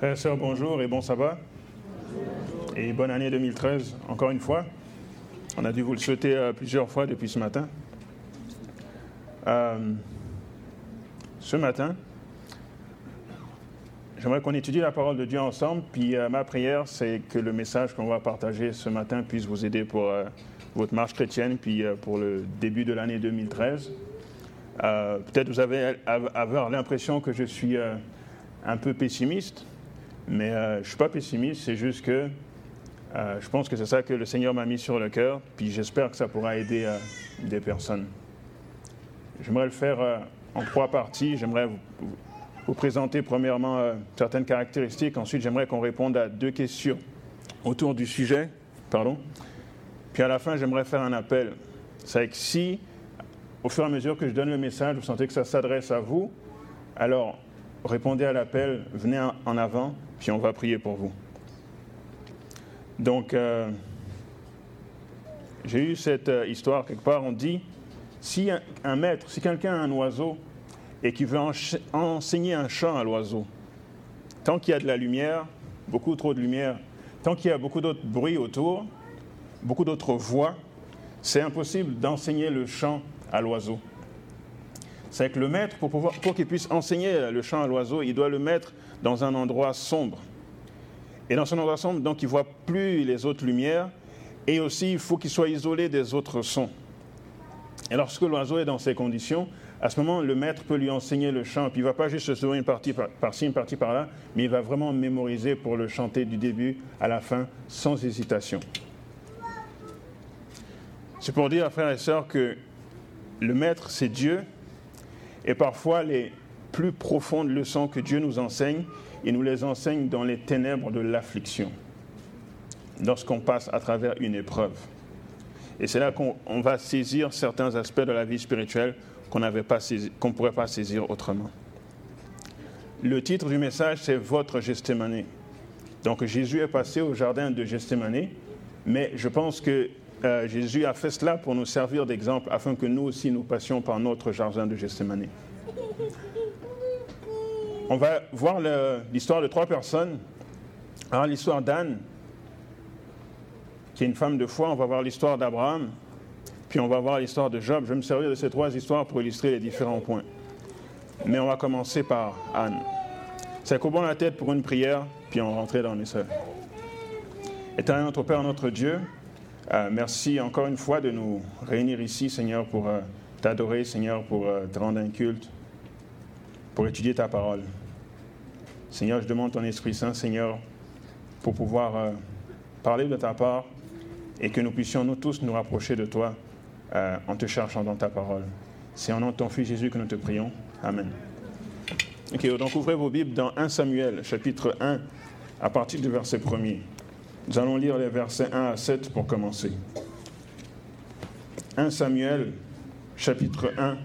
Frères et sœurs, bonjour et bon sabbat. Et bonne année 2013, encore une fois. On a dû vous le souhaiter euh, plusieurs fois depuis ce matin. Euh, ce matin, j'aimerais qu'on étudie la parole de Dieu ensemble. Puis euh, ma prière, c'est que le message qu'on va partager ce matin puisse vous aider pour votre marche chrétienne, puis pour le début de l'année 2013. Peut-être vous avez avoir l'impression que je suis un peu pessimiste. Mais euh, je ne suis pas pessimiste, c'est juste que euh, je pense que c'est ça que le Seigneur m'a mis sur le cœur, puis j'espère que ça pourra aider euh, des personnes. J'aimerais le faire en trois parties. J'aimerais vous, présenter premièrement certaines caractéristiques. Ensuite, j'aimerais qu'on réponde à deux questions autour du sujet. Pardon. Puis à la fin, j'aimerais faire un appel. C'est que si, au fur et à mesure que je donne le message, vous sentez que ça s'adresse à vous, alors répondez à l'appel, venez en avant, puis on va prier pour vous. Donc, euh, j'ai eu cette euh, histoire quelque part, on dit, si un, maître, si quelqu'un a un oiseau et qui veut enseigner un chant à l'oiseau, tant qu'il y a de la lumière, beaucoup trop de lumière, tant qu'il y a beaucoup d'autres bruits autour, beaucoup d'autres voix, c'est impossible d'enseigner le chant à l'oiseau. C'est que le maître, pour, pour qu'il puisse enseigner le chant à l'oiseau, il doit le mettre dans un endroit sombre. Et dans son endroit sombre, donc, il ne voit plus les autres lumières. Et aussi, il faut qu'il soit isolé des autres sons. Et lorsque l'oiseau est dans ces conditions, à ce moment, le maître peut lui enseigner le chant. Puis il ne va pas juste se souvenir une partie par-ci, une partie par-là, mais il va vraiment mémoriser pour le chanter du début à la fin, sans hésitation. C'est pour dire, frères et sœurs, que le maître, c'est Dieu. Et parfois, les, plus profondes leçons que Dieu nous enseigne, il nous les enseigne dans les ténèbres de l'affliction, lorsqu'on passe à travers une épreuve. Et c'est là qu'on va saisir certains aspects de la vie spirituelle qu'on ne pourrait pas saisir autrement. Le titre du message, c'est Votre Gethsemane. Donc Jésus est passé au jardin de Gethsemane, mais je pense que euh, Jésus a fait cela pour nous servir d'exemple afin que nous aussi nous passions par notre jardin de Gethsemane. On va voir l'histoire de trois personnes. Alors l'histoire d'Anne, qui est une femme de foi, on va voir l'histoire d'Abraham, puis on va voir l'histoire de Job. Je vais me servir de ces trois histoires pour illustrer les différents points. Mais on va commencer par Anne. C'est courbons la tête pour une prière, puis on rentrer dans les seuls. Éternel notre Père, notre Dieu, euh, merci encore une fois de nous réunir ici, Seigneur, pour euh, t'adorer, Seigneur, pour euh, te rendre un culte, pour étudier ta parole. Seigneur, je demande ton Esprit Saint, Seigneur, pour pouvoir euh, parler de ta part et que nous puissions nous tous nous rapprocher de toi euh, en te cherchant dans ta parole. C'est en nom de ton Fils Jésus que nous te prions. Amen. Ok, donc ouvrez vos Bibles dans 1 Samuel, chapitre 1, à partir du verset 1er. Nous allons lire les versets 1 à 7 pour commencer. 1 Samuel, chapitre 1,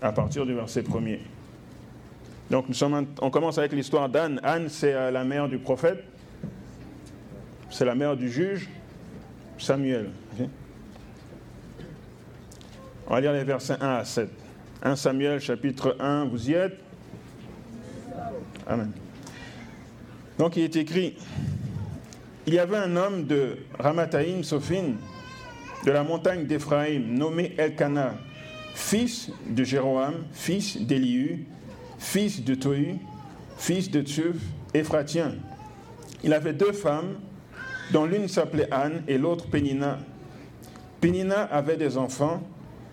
à partir du verset 1er. Donc on commence avec l'histoire d'Anne. Anne, c'est euh, la mère du prophète, c'est la mère du juge, Samuel. On va lire les versets 1 à 7. 1 Samuel chapitre 1, vous y êtes Amen. Donc il est écrit, il y avait un homme de Ramathaïm, Sophine, de la montagne d'Éphraïm, nommé Elkanah, fils de Jéroam, fils d'Élihu, fils de Tohu, fils de Tchuf, Ephratien. Il avait deux femmes, dont l'une s'appelait Anne et l'autre Pénina. Pénina avait des enfants,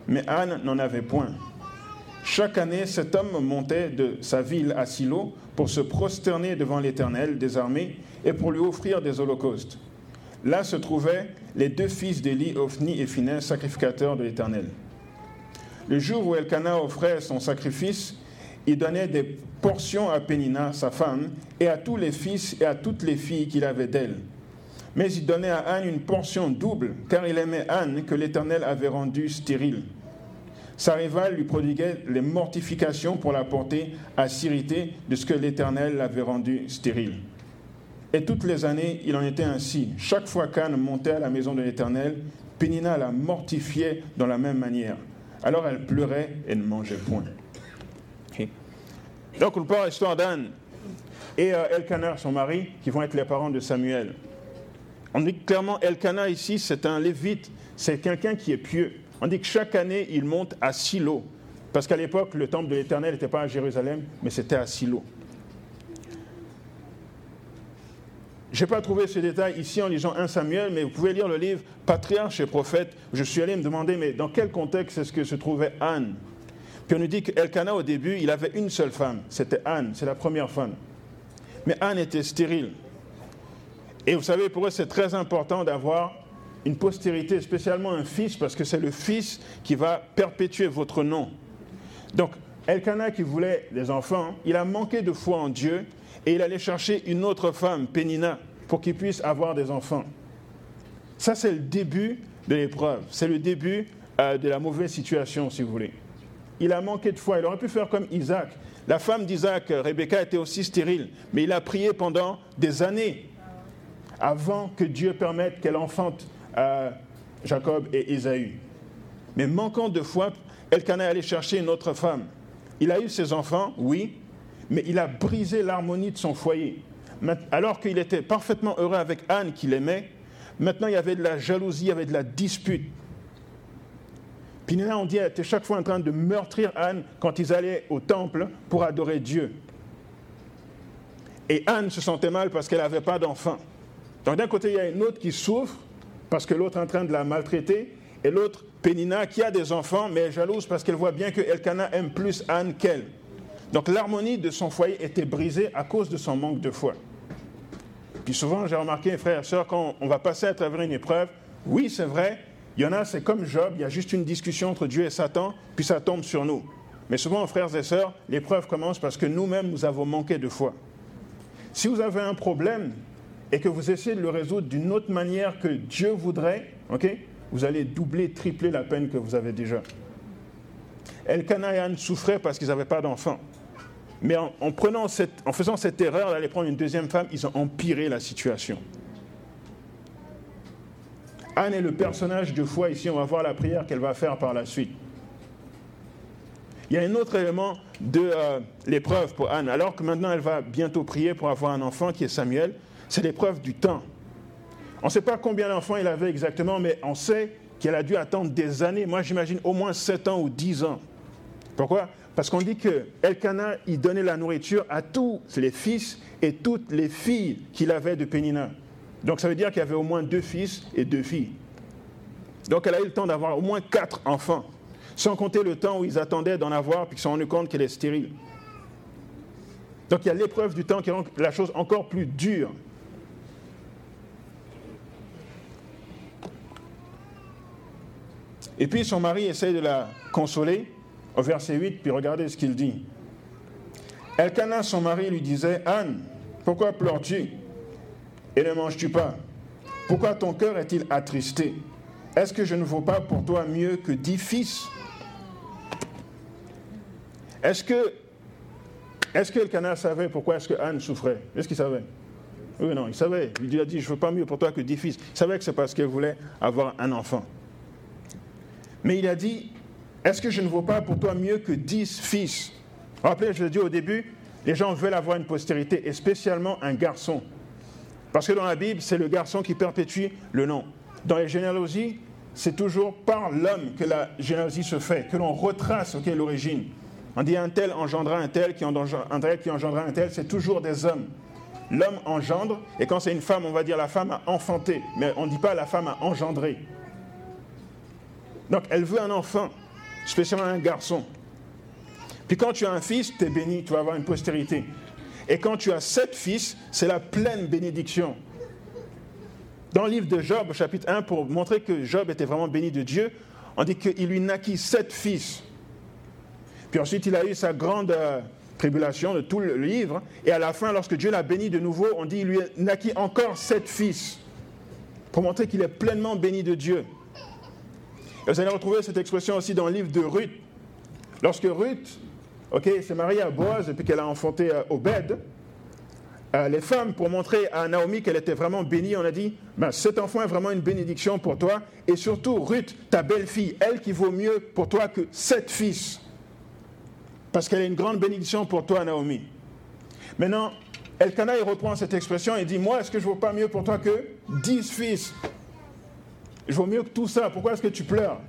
mais Anne n'en avait point. Chaque année, cet homme montait de sa ville à Silo pour se prosterner devant l'Éternel des armées et pour lui offrir des holocaustes. Là se trouvaient les deux fils d'Élie, Ophni et Phinès, sacrificateurs de l'Éternel. Le jour où Elkanah offrait son sacrifice, il donnait des portions à Pénina, sa femme, et à tous les fils et à toutes les filles qu'il avait d'elle. Mais il donnait à Anne une portion double, car il aimait Anne que l'Éternel avait rendue stérile. Sa rivale lui prodiguait les mortifications pour la porter à s'irriter de ce que l'Éternel l'avait rendue stérile. Et toutes les années, il en était ainsi. Chaque fois qu'Anne montait à la maison de l'Éternel, Pénina la mortifiait dans la même manière. Alors elle pleurait et ne mangeait point. Donc, on parle l'histoire d'Anne. et euh, Elkanah, son mari, qui vont être les parents de Samuel. On dit clairement, Elkanah ici, c'est un lévite, c'est quelqu'un qui est pieux. On dit que chaque année, il monte à Silo, parce qu'à l'époque, le temple de l'Éternel n'était pas à Jérusalem, mais c'était à Silo. Je n'ai pas trouvé ce détail ici en lisant 1 Samuel, mais vous pouvez lire le livre Patriarche et prophète. Je suis allé me demander, mais dans quel contexte est-ce que se trouvait Anne? Puis on nous dit qu'Elkanah, au début, il avait une seule femme. C'était Anne, c'est la première femme. Mais Anne était stérile. Et vous savez, pour eux, c'est très important d'avoir une postérité, spécialement un fils, parce que c'est le fils qui va perpétuer votre nom. Donc, Elkanah qui voulait des enfants, il a manqué de foi en Dieu et il allait chercher une autre femme, Pénina, pour qu'il puisse avoir des enfants. Ça, c'est le début de l'épreuve. C'est le début euh, de la mauvaise situation, si vous voulez. Il a manqué de foi. Il aurait pu faire comme Isaac. La femme d'Isaac, Rebecca, était aussi stérile, mais il a prié pendant des années avant que Dieu permette qu'elle enfante euh, Jacob et Ésaü. Mais manquant de foi, Elkanah allait chercher une autre femme. Il a eu ses enfants, oui, mais il a brisé l'harmonie de son foyer. Alors qu'il était parfaitement heureux avec Anne qu'il aimait, maintenant il y avait de la jalousie, il y avait de la dispute. Là, on dit, était chaque fois en train de meurtrir Anne quand ils allaient au temple pour adorer Dieu. Et Anne se sentait mal parce qu'elle n'avait pas d'enfant. Donc d'un côté, il y a une autre qui souffre parce que l'autre est en train de la maltraiter, et l'autre, Pénina, qui a des enfants, mais est jalouse parce qu'elle voit bien que Elkanah aime plus Anne qu'elle. Donc l'harmonie de son foyer était brisée à cause de son manque de foi. Puis souvent, j'ai remarqué, frères et sœurs, quand on va passer à travers une épreuve, oui, c'est vrai, il y en a, c'est comme Job, il y a juste une discussion entre Dieu et Satan, puis ça tombe sur nous. Mais souvent, frères et sœurs, l'épreuve commence parce que nous-mêmes, nous avons manqué de foi. Si vous avez un problème et que vous essayez de le résoudre d'une autre manière que Dieu voudrait, ok, vous allez doubler, tripler la peine que vous avez déjà. Elkanah et Anne souffraient parce qu'ils n'avaient pas d'enfants. Mais en, faisant cette erreur d'aller prendre une deuxième femme, ils ont empiré la situation. Anne est le personnage de foi ici. On va voir la prière qu'elle va faire par la suite. Il y a un autre élément de euh, l'épreuve pour Anne. Alors que maintenant elle va bientôt prier pour avoir un enfant qui est Samuel, c'est l'épreuve du temps. On ne sait pas combien d'enfants il avait exactement, mais on sait qu'elle a dû attendre des années. Moi, j'imagine au moins 7 ans ou 10 ans. Pourquoi? Parce qu'on dit que Elkanah, il donnait la nourriture à tous les fils et toutes les filles qu'il avait de Pénina. Donc ça veut dire qu'il y avait au moins deux fils et deux filles. Donc elle a eu le temps d'avoir au moins quatre enfants, sans compter le temps où ils attendaient d'en avoir puis qu'ils se sont rendus compte qu'elle est stérile. Donc il y a l'épreuve du temps qui rend la chose encore plus dure. Et puis son mari essaie de la consoler au verset 8, puis regardez ce qu'il dit. Elkanah, son mari, lui disait, Anne, pourquoi pleures-tu? Et ne manges-tu pas? Pourquoi ton cœur est-il attristé? Est-ce que je ne vaux pas pour toi mieux que dix fils? Est-ce que, que Elkanah savait pourquoi est-ce que Anne souffrait? Est-ce qu'il savait? Oui, non, il savait. Il lui a dit, je ne veux pas mieux pour toi que dix fils. Il savait que c'est parce qu'elle voulait avoir un enfant. Mais il a dit, est-ce que je ne vaux pas pour toi mieux que dix fils? Rappelez, je l'ai dit au début, les gens veulent avoir une postérité, et spécialement un garçon. Parce que dans la Bible, c'est le garçon qui perpétue le nom. Dans les généalogies, c'est toujours par l'homme que la généalogie se fait, que l'on retrace okay, l'origine. On dit un tel engendra un tel, qui engendra un tel, qui engendra un tel, c'est toujours des hommes. L'homme engendre, et quand c'est une femme, on va dire la femme a enfanté, mais on ne dit pas la femme a engendré. Donc elle veut un enfant, spécialement un garçon. Puis quand tu as un fils, tu es béni, tu vas avoir une postérité. Et quand tu as sept fils, c'est la pleine bénédiction. Dans le livre de Job, chapitre 1, pour montrer que Job était vraiment béni de Dieu, on dit qu'il lui naquit sept fils. Puis ensuite, il a eu sa grande euh, tribulation de tout le livre. Et à la fin, lorsque Dieu l'a béni de nouveau, on dit qu'il lui naquit encore sept fils. Pour montrer qu'il est pleinement béni de Dieu. Et vous allez retrouver cette expression aussi dans le livre de Ruth. Lorsque Ruth ok, s'est mariée à Boaz et puis qu'elle a enfanté euh, Obed, euh, les femmes, pour montrer à Naomi qu'elle était vraiment bénie, on a dit, ben, cet enfant est vraiment une bénédiction pour toi. Et surtout, Ruth, ta belle-fille, elle qui vaut mieux pour toi que sept fils. Parce qu'elle est une grande bénédiction pour toi, Naomi. Maintenant, Elkanah, il reprend cette expression et dit Moi, est-ce que je ne vaux pas mieux pour toi que dix fils? Je vaux mieux que tout ça. Pourquoi est-ce que tu pleures?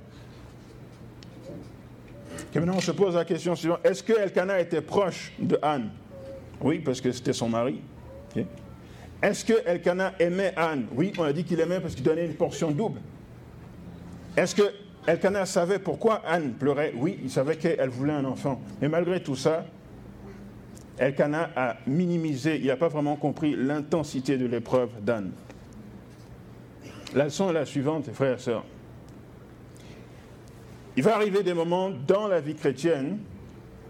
Et maintenant, on se pose la question suivante Est-ce que Elkanah était proche de Anne? Oui, parce que c'était son mari. Est-ce que Elkanah aimait Anne? Oui, on a dit qu'il aimait parce qu'il donnait une portion double. Est-ce que Elkanah savait pourquoi Anne pleurait? Oui, il savait qu'elle voulait un enfant. Mais malgré tout ça, Elkanah a minimisé, il n'a pas vraiment compris l'intensité de l'épreuve d'Anne. La leçon est la suivante, frères et sœurs. Il va arriver des moments dans la vie chrétienne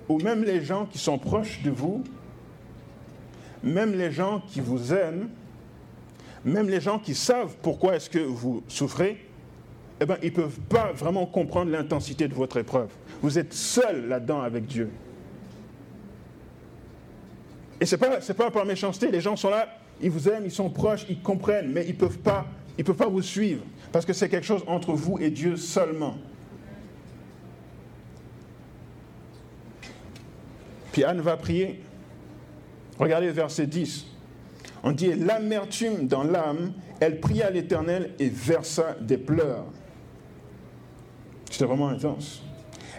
où même les gens qui sont proches de vous, même les gens qui vous aiment, même les gens qui savent pourquoi est-ce que vous souffrez, eh bien, ils ne peuvent pas vraiment comprendre l'intensité de votre épreuve. Vous êtes seul là-dedans avec Dieu. Et ce n'est pas, par méchanceté, les gens sont là, ils vous aiment, ils sont proches, ils comprennent, mais ils ne peuvent pas vous suivre, parce que c'est quelque chose entre vous et Dieu seulement. Anne va prier. Regardez verset 10. On dit, l'amertume dans l'âme, elle pria l'Éternel et versa des pleurs. C'était vraiment intense.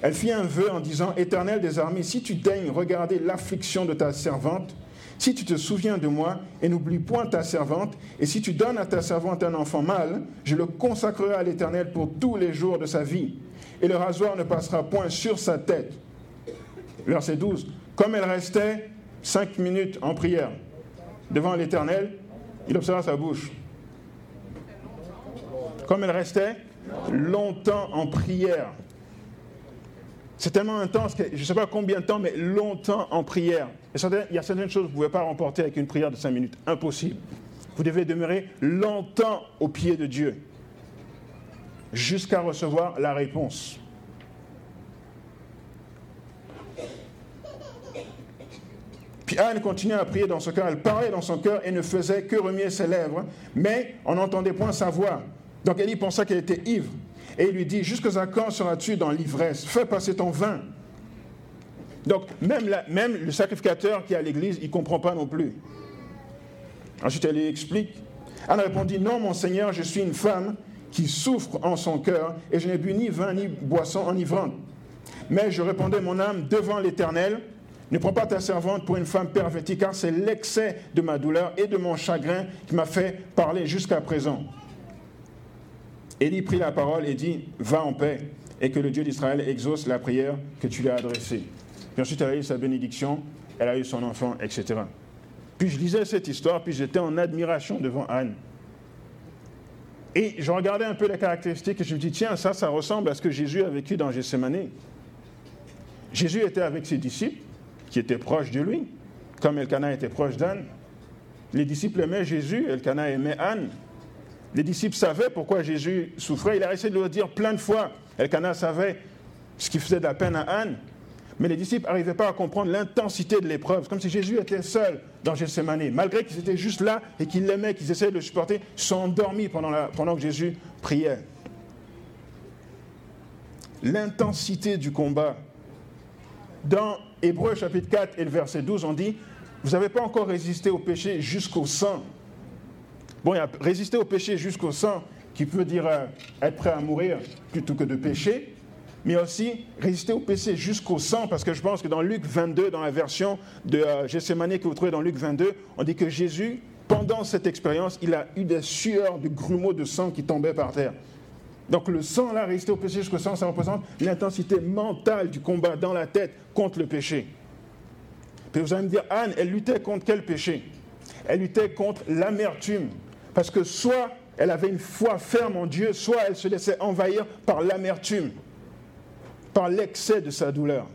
Elle fit un vœu en disant, Éternel des armées, si tu daignes regarder l'affliction de ta servante, si tu te souviens de moi et n'oublie point ta servante, et si tu donnes à ta servante un enfant mâle, je le consacrerai à l'Éternel pour tous les jours de sa vie, et le rasoir ne passera point sur sa tête. Verset 12. Comme elle restait cinq minutes en prière devant l'Éternel, il observa sa bouche. Comme elle restait longtemps en prière. C'est tellement intense que je ne sais pas combien de temps, mais longtemps en prière. il y a certaines choses que vous ne pouvez pas remporter avec une prière de cinq minutes. Impossible. Vous devez demeurer longtemps au pied de Dieu jusqu'à recevoir la réponse. Anne continuait à prier dans ce cœur. Elle parlait dans son cœur et ne faisait que remuer ses lèvres, mais on n'entendait point sa voix. Donc elle y pensa qu'elle était ivre. Et il lui dit, jusqu'à quand seras-tu dans l'ivresse? Fais passer ton vin. Donc, même, le sacrificateur qui est à l'église, il ne comprend pas non plus. Ensuite, elle lui explique. Anne répondit, non, mon Seigneur, je suis une femme qui souffre en son cœur, et je n'ai bu ni vin ni boisson enivrante. Mais je répondais mon âme devant l'Éternel, ne prends pas ta servante pour une femme pervertie, car c'est l'excès de ma douleur et de mon chagrin qui m'a fait parler jusqu'à présent. Élie prit la parole et dit, va en paix, et que le Dieu d'Israël exauce la prière que tu lui as adressée. Puis ensuite, elle a eu sa bénédiction, elle a eu son enfant, etc. Puis je lisais cette histoire, puis j'étais en admiration devant Anne. Et je regardais un peu les caractéristiques et je me dis, tiens, ça, ça ressemble à ce que Jésus a vécu dans Gethsemane. Jésus était avec ses disciples, qui étaient proches de lui, comme Elkanah était proche d'Anne. Les disciples aimaient Jésus, Elkanah aimait Anne. Les disciples savaient pourquoi Jésus souffrait. Il a essayé de le dire plein de fois. Elkanah savait ce qui faisait de la peine à Anne. Mais les disciples n'arrivaient pas à comprendre l'intensité de l'épreuve, comme si Jésus était seul dans Gethsemane. Malgré qu'ils étaient juste là et qu'ils l'aimaient, qu'ils essayaient de le supporter, sont endormis pendant, pendant que Jésus priait. L'intensité du combat. Dans Hébreu chapitre 4 et le verset 12, on dit, vous n'avez pas encore résisté au péché jusqu'au sang Bon, il y a résister au péché jusqu'au sang, qui peut dire euh, être prêt à mourir plutôt que de pécher, mais aussi résister au péché jusqu'au sang, parce que je pense que dans Luc 22, dans la version de euh, Gethsemane que vous trouvez dans Luc 22, on dit que Jésus, pendant cette expérience, il a eu des sueurs, de grumeaux de sang qui tombaient par terre. Donc le sang, là, résister au péché jusqu'au sang, ça représente l'intensité mentale du combat dans la tête contre le péché. Puis vous allez me dire, Anne, elle luttait contre quel péché? Elle luttait contre l'amertume, parce que soit elle avait une foi ferme en Dieu, soit elle se laissait envahir par l'amertume, par l'excès de sa douleur.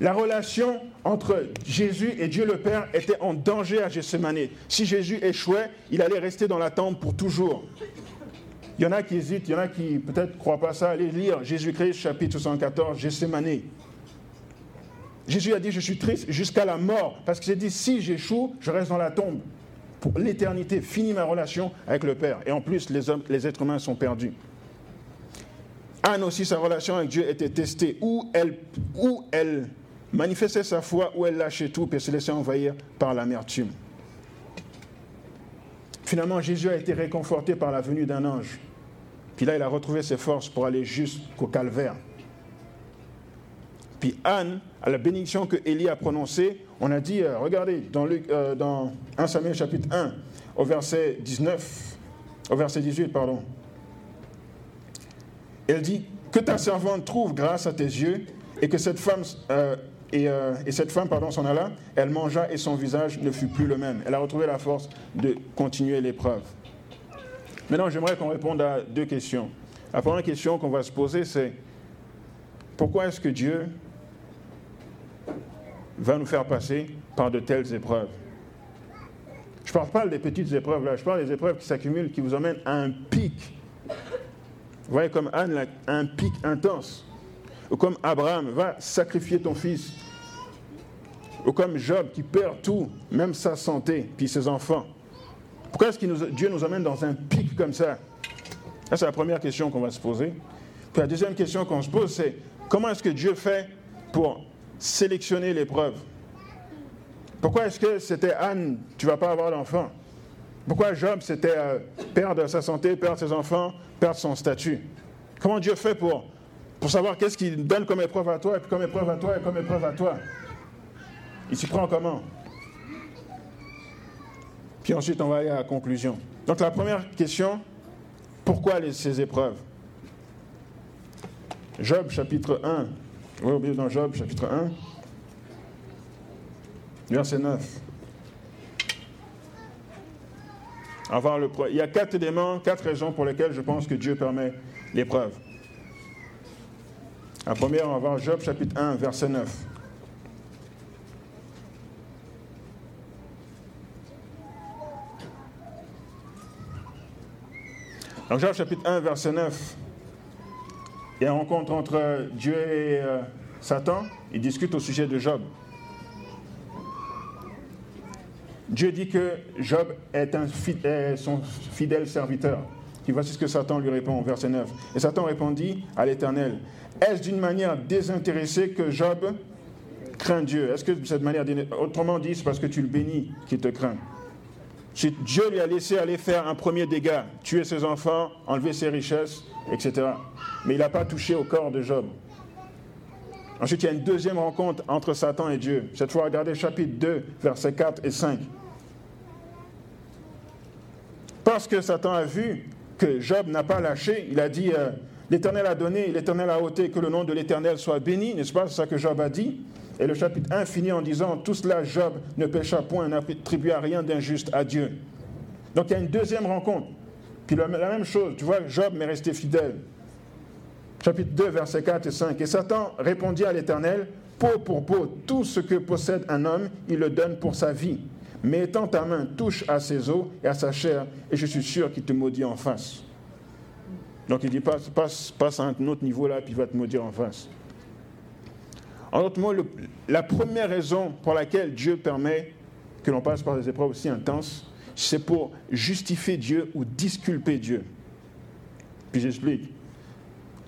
La relation entre Jésus et Dieu le Père était en danger à Gethsemane. Si Jésus échouait, il allait rester dans la tombe pour toujours. Il y en a qui hésitent, il y en a qui peut-être ne croient pas ça. Allez lire Jésus-Christ chapitre 74, Gethsemane. Jésus a dit, je suis triste jusqu'à la mort, parce qu'il s'est dit, si j'échoue, je reste dans la tombe. Pour l'éternité, fini ma relation avec le Père. Et en plus, les êtres humains sont perdus. Anne aussi, sa relation avec Dieu était testée. Où elle, où elle manifestait sa foi ou elle lâchait tout et se laissait envahir par l'amertume. Finalement, Jésus a été réconforté par la venue d'un ange. Puis là, il a retrouvé ses forces pour aller jusqu'au calvaire. Puis Anne, à la bénédiction que Élie a prononcée, on a dit, euh, regardez, dans, euh, dans 1 Samuel chapitre 1, au verset 19, au verset 18, pardon. Elle dit, que ta servante trouve grâce à tes yeux et que cette femme, euh, et, cette femme, pardon, s'en alla, elle mangea et son visage ne fut plus le même. Elle a retrouvé la force de continuer l'épreuve. Maintenant, j'aimerais qu'on réponde à deux questions. La première question qu'on va se poser, c'est pourquoi est-ce que Dieu va nous faire passer par de telles épreuves? Je ne parle pas des petites épreuves là, je parle des épreuves qui s'accumulent, qui vous emmènent à un pic. Vous voyez comme Anne, un pic intense. Ou comme Abraham, va sacrifier ton fils. Ou comme Job qui perd tout, même sa santé, puis ses enfants. Pourquoi est-ce que Dieu nous emmène dans un pic comme ça? Ça, c'est la première question qu'on va se poser. Puis la deuxième question qu'on se pose, c'est comment est-ce que Dieu fait pour sélectionner l'épreuve? Pourquoi est-ce que c'était Anne, tu ne vas pas avoir d'enfant? Pourquoi Job, c'était euh, perdre sa santé, perdre ses enfants, perdre son statut? Comment Dieu fait pour, pour savoir qu'est-ce qu'il donne comme épreuve à toi, et comme épreuve à toi, et comme épreuve à toi Il s'y prend comment? Puis ensuite, on va aller à la conclusion. Donc la première question, pourquoi ces épreuves? Job chapitre 1, oui, dans Job, chapitre 1, verset 9. le, il y a quatre éléments, quatre raisons pour lesquelles je pense que Dieu permet l'épreuve. La première, on va voir Job chapitre 1, verset 9. Donc Job chapitre 1, verset 9. Il y a une rencontre entre Dieu et euh, Satan. Ils discutent au sujet de Job. Dieu dit que Job est, son fidèle serviteur. Voici ce que Satan lui répond, verset 9. Et Satan répondit à l'Éternel, est-ce d'une manière désintéressée que Job craint Dieu? Est-ce que de cette manière, autrement dit, c'est parce que tu le bénis qu'il te craint? Dieu lui a laissé aller faire un premier dégât, tuer ses enfants, enlever ses richesses, etc. Mais il n'a pas touché au corps de Job. Ensuite, il y a une deuxième rencontre entre Satan et Dieu. Cette fois, regardez chapitre 2, versets 4 et 5. Parce que Satan a vu que Job n'a pas lâché, il a dit, euh, l'Éternel a donné, l'Éternel a ôté, que le nom de l'Éternel soit béni, n'est-ce pas? C'est ça que Job a dit. Et le chapitre 1 finit en disant Tout cela, Job ne pécha point, n'attribua rien d'injuste à Dieu. Donc il y a une deuxième rencontre. Puis la, même chose, tu vois, Job m'est resté fidèle. Chapitre 2, versets 4 et 5. Et Satan répondit à l'Éternel Peau pour peau, tout ce que possède un homme, il le donne pour sa vie. Mais étant ta main touche à ses os et à sa chair, et je suis sûr qu'il te maudit en face. Donc il dit passe, passe, passe à un autre niveau là, puis il va te maudire en face. En d'autres mots, la première raison pour laquelle Dieu permet que l'on passe par des épreuves aussi intenses, c'est pour justifier Dieu ou disculper Dieu. Puis j'explique.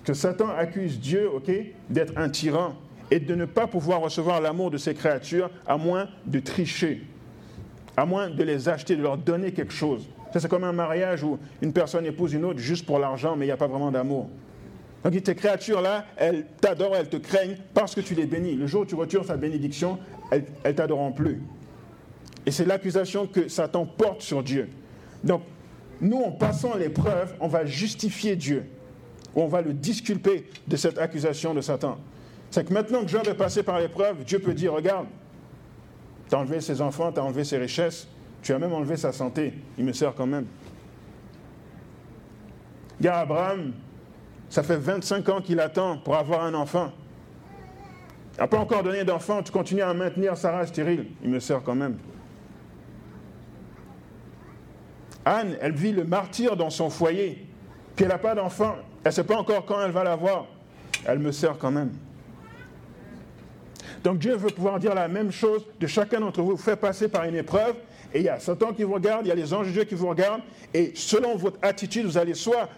Que Satan accuse Dieu, ok, d'être un tyran et de ne pas pouvoir recevoir l'amour de ses créatures à moins de tricher, à moins de les acheter, de leur donner quelque chose. Ça, c'est comme un mariage où une personne épouse une autre juste pour l'argent, mais il n'y a pas vraiment d'amour. Donc tes créatures-là, elles t'adorent, elles te craignent parce que tu les bénis. Le jour où tu retires sa bénédiction, elles ne t'adoreront plus. Et c'est l'accusation que Satan porte sur Dieu. Donc, nous, en passant l'épreuve, on va justifier Dieu. Ou on va le disculper de cette accusation de Satan. C'est que maintenant que Job est passé par l'épreuve, Dieu peut dire, regarde, tu as enlevé ses enfants, tu as enlevé ses richesses, tu as même enlevé sa santé, il me sert quand même. Il y a Abraham, ça fait 25 ans qu'il attend pour avoir un enfant. Il n'a pas encore donné d'enfant, tu continues à maintenir Sarah stérile. Il me sert quand même. Anne, elle vit le martyr dans son foyer, puis elle n'a pas d'enfant. Elle ne sait pas encore quand elle va l'avoir. Elle me sert quand même. Donc Dieu veut pouvoir dire la même chose de chacun d'entre vous. Vous fait passer par une épreuve, et il y a Satan qui vous regarde, il y a les anges de Dieu qui vous regardent, et selon votre attitude, vous allez soit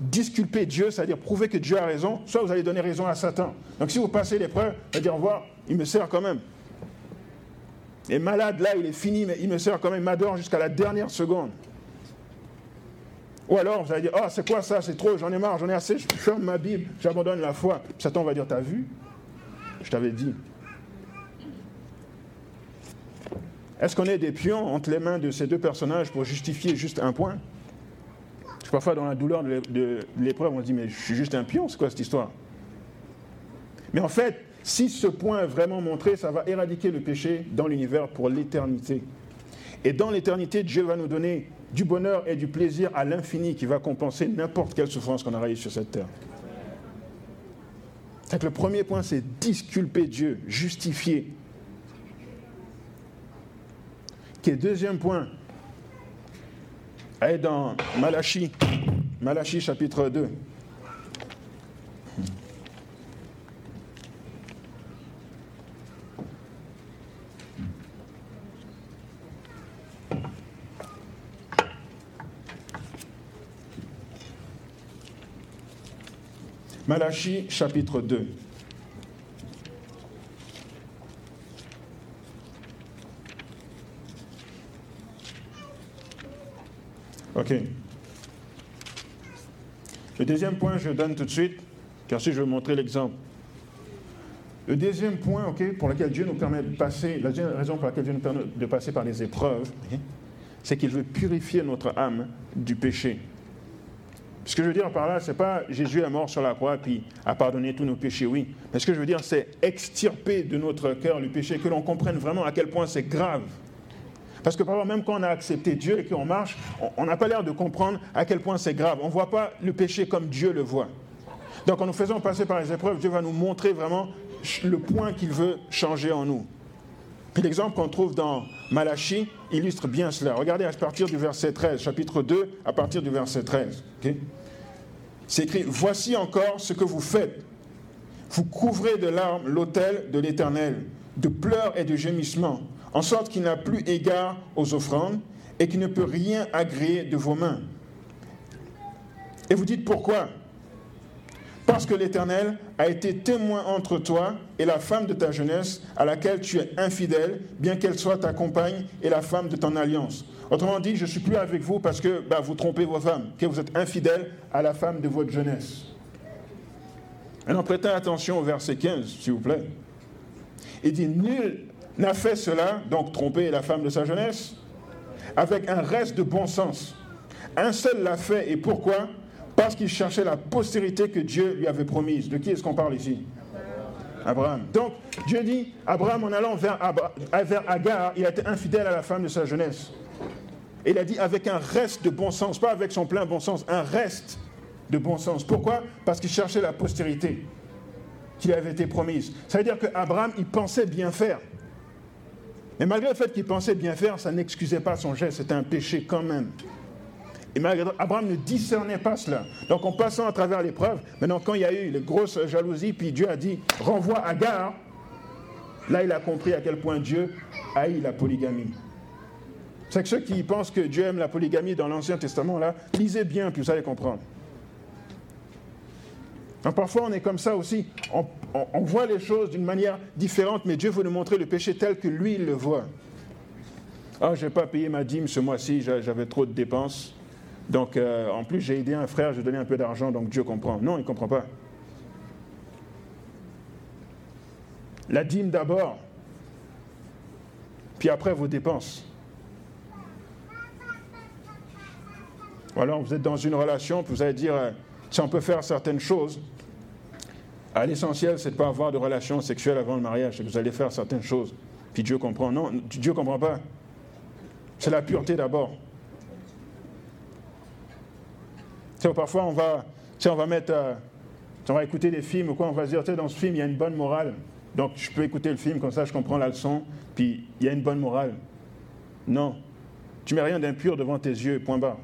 disculper Dieu, c'est-à-dire prouver que Dieu a raison, soit vous allez donner raison à Satan. Donc si vous passez l'épreuve, c'est-à-dire voir, il me sert quand même. Et malade, là, il est fini, mais il me sert quand même, il m'adore jusqu'à la dernière seconde. Ou alors, vous allez dire, oh, c'est quoi ça? C'est trop, j'en ai marre, j'en ai assez, je ferme ma Bible, j'abandonne la foi. Satan va dire, t'as vu? Je t'avais dit. Est-ce qu'on est des pions entre les mains de ces deux personnages pour justifier juste un point? Parfois, dans la douleur de l'épreuve, on se dit, mais je suis juste un pion, c'est quoi cette histoire? Mais en fait, si ce point est vraiment montré, ça va éradiquer le péché dans l'univers pour l'éternité. Et dans l'éternité, Dieu va nous donner du bonheur et du plaisir à l'infini qui va compenser n'importe quelle souffrance qu'on a réussi sur cette terre. Donc le premier point, c'est disculper Dieu, justifier. Qui deuxième point, Allez dans Malachie, Malachie chapitre 2. Malachie chapitre 2. OK. Le deuxième point, je donne tout de suite, car si je veux montrer l'exemple. Le deuxième point, OK, pour lequel Dieu nous permet de passer, la deuxième raison pour laquelle Dieu nous permet de passer par les épreuves, c'est qu'il veut purifier notre âme du péché. Ce que je veux dire par là, ce n'est pas Jésus est mort sur la croix puis a pardonné tous nos péchés, oui. Mais ce que je veux dire, c'est extirper de notre cœur le péché, que l'on comprenne vraiment à quel point c'est grave parce que parfois, même quand on a accepté Dieu et qu'on marche, on n'a pas l'air de comprendre à quel point c'est grave. On ne voit pas le péché comme Dieu le voit. Donc en nous faisant passer par les épreuves, Dieu va nous montrer vraiment le point qu'il veut changer en nous. Puis l'exemple qu'on trouve dans Malachie illustre bien cela. Regardez à partir du verset 13, chapitre 2, à partir du verset 13. C'est écrit, Voici encore ce que vous faites. Vous couvrez de larmes l'autel de l'Éternel, de pleurs et de gémissements en sorte qu'il n'a plus égard aux offrandes et qu'il ne peut rien agréer de vos mains. Et vous dites pourquoi? Parce que l'Éternel a été témoin entre toi et la femme de ta jeunesse à laquelle tu es infidèle, bien qu'elle soit ta compagne et la femme de ton alliance. Autrement dit, je ne suis plus avec vous parce que bah, vous trompez vos femmes, que vous êtes infidèle à la femme de votre jeunesse. Maintenant, prêtez attention au verset 15, s'il vous plaît. Il dit, nul n'a fait cela, donc tromper la femme de sa jeunesse, avec un reste de bon sens. Un seul l'a fait, et pourquoi? Parce qu'il cherchait la postérité que Dieu lui avait promise. De qui est-ce qu'on parle ici? Abraham. Donc, Dieu dit, Abraham, en allant vers, vers Agar, il a été infidèle à la femme de sa jeunesse. Il a dit avec un reste de bon sens, pas avec son plein bon sens, un reste de bon sens. Pourquoi? Parce qu'il cherchait la postérité qui lui avait été promise. Ça veut dire qu'Abraham, il pensait bien faire. Mais malgré le fait qu'il pensait bien faire, ça n'excusait pas son geste, c'était un péché quand même. Et malgré, Abraham ne discernait pas cela. Donc en passant à travers l'épreuve, maintenant quand il y a eu les grosses jalousies, puis Dieu a dit, renvoie Agar, là il a compris à quel point Dieu haït la polygamie. C'est que ceux qui pensent que Dieu aime la polygamie dans l'Ancien Testament, là, lisez bien, puis vous allez comprendre parfois, on est comme ça aussi. On, voit les choses d'une manière différente, mais Dieu veut nous montrer le péché tel que lui, il le voit. Ah, je n'ai pas payé ma dîme ce mois-ci, j'avais trop de dépenses. Donc, euh, en plus, j'ai aidé un frère, j'ai donné un peu d'argent, donc Dieu comprend. Non, il ne comprend pas. La dîme d'abord, puis après vos dépenses. Ou alors vous êtes dans une relation, vous allez dire, euh, si on peut faire certaines choses, à l'essentiel, c'est de pas avoir de relations sexuelles avant le mariage, vous allez faire certaines choses. Puis Dieu comprend. Non, Dieu ne comprend pas. C'est la pureté d'abord. parfois, on va, on va mettre, euh, on va écouter des films ou quoi, on va se dire, dans ce film, il y a une bonne morale. Donc, je peux écouter le film, comme ça, je comprends la leçon, puis il y a une bonne morale. Non. Tu mets rien d'impur devant tes yeux, point barre.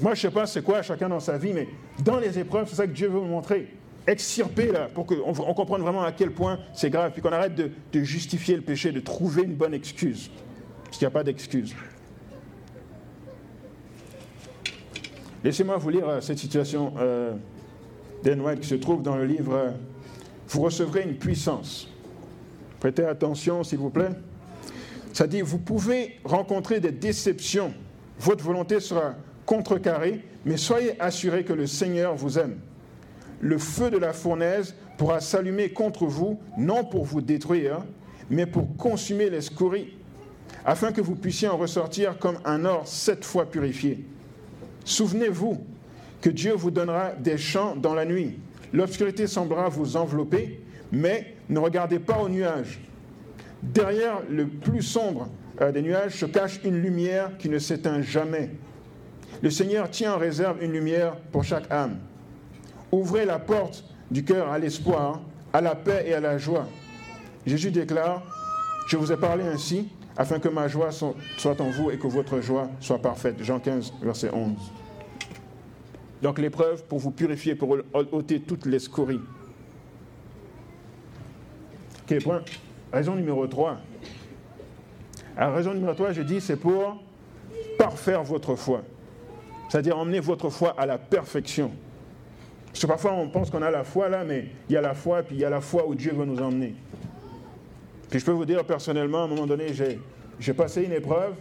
Moi, je ne sais pas c'est quoi chacun dans sa vie, mais dans les épreuves, c'est ça que Dieu veut nous montrer. Extirper, là, pour qu'on on comprenne vraiment à quel point c'est grave, puis qu'on arrête de, justifier le péché, de trouver une bonne excuse. Parce qu'il n'y a pas d'excuse. Laissez-moi vous lire euh, cette situation euh, qui se trouve dans le livre vous recevrez une puissance. Prêtez attention, s'il vous plaît. Ça dit, vous pouvez rencontrer des déceptions. Votre volonté sera contrecarrée, mais soyez assurés que le Seigneur vous aime. Le feu de la fournaise pourra s'allumer contre vous, non pour vous détruire, mais pour consumer les scories, afin que vous puissiez en ressortir comme un or sept fois purifié. Souvenez-vous que Dieu vous donnera des champs dans la nuit. L'obscurité semblera vous envelopper, mais ne regardez pas aux nuages. Derrière le plus sombre euh, des nuages se cache une lumière qui ne s'éteint jamais. Le Seigneur tient en réserve une lumière pour chaque âme. Ouvrez la porte du cœur à l'espoir, à la paix et à la joie. Jésus déclare, je vous ai parlé ainsi afin que ma joie soit en vous et que votre joie soit parfaite. Jean 15, verset 11. Donc l'épreuve pour vous purifier, pour ôter toutes les scories. Ok, point? Raison numéro 3. La raison numéro 3, je dis, c'est pour parfaire votre foi. C'est-à-dire emmener votre foi à la perfection. Parce que parfois on pense qu'on a la foi là, mais il y a la foi, puis il y a la foi où Dieu veut nous emmener. Puis je peux vous dire personnellement, à un moment donné, j'ai passé une épreuve,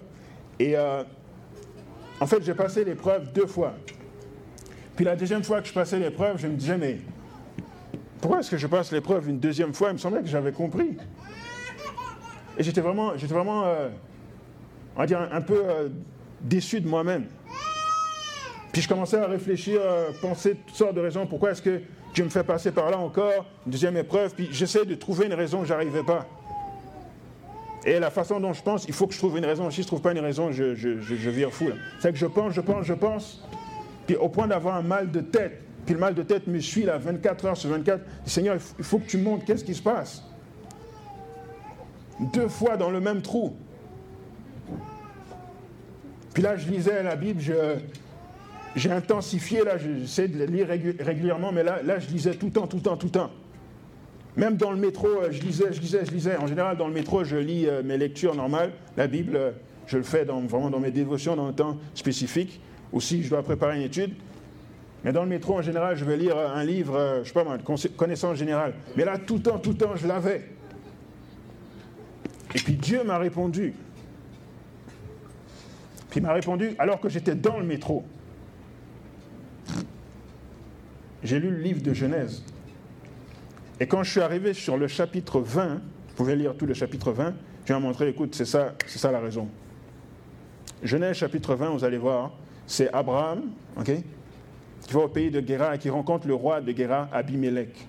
et euh, en fait j'ai passé l'épreuve deux fois. Puis la deuxième fois que je passais l'épreuve, je me disais, mais pourquoi est-ce que je passe l'épreuve une deuxième fois? Il me semblait que j'avais compris. Et j'étais vraiment, j'étais vraiment euh, on va dire, un, peu euh, déçu de moi-même. Puis je commençais à réfléchir, à penser toutes sortes de raisons. Pourquoi est-ce que Dieu me fait passer par là encore? Deuxième épreuve. Puis j'essaie de trouver une raison, je n'arrivais pas. Et la façon dont je pense, il faut que je trouve une raison. Si je ne trouve pas une raison, je, je, je vire fou. C'est que je pense, je pense, je pense. Puis au point d'avoir un mal de tête, puis le mal de tête me suit là 24 heures sur 24. Seigneur, il faut que tu montes, qu'est-ce qui se passe Deux fois dans le même trou. Puis là, je lisais la Bible, j'ai intensifié, là, j'essaie de lire régulièrement, mais là, là, je lisais tout le temps, tout le temps, tout le temps. Même dans le métro, euh, je lisais, je lisais, je lisais. En général, dans le métro, je lis euh, mes lectures normales. La Bible, euh, je le fais dans, vraiment dans mes dévotions, dans un temps spécifique ou si je dois préparer une étude. Mais dans le métro, en général, je vais lire un livre, je sais pas moi, connaissance générale. Mais là, tout le temps, tout le temps, je l'avais. Et puis Dieu m'a répondu. Puis il m'a répondu alors que j'étais dans le métro. J'ai lu le livre de Genèse. Et quand je suis arrivé sur le chapitre 20, vous pouvez lire tout le chapitre 20, je vais montrer, écoute, c'est ça, c'est ça la raison. Genèse chapitre 20, vous allez voir, c'est Abraham, qui va au pays de Guéra et qui rencontre le roi de Guéra, Abimelech.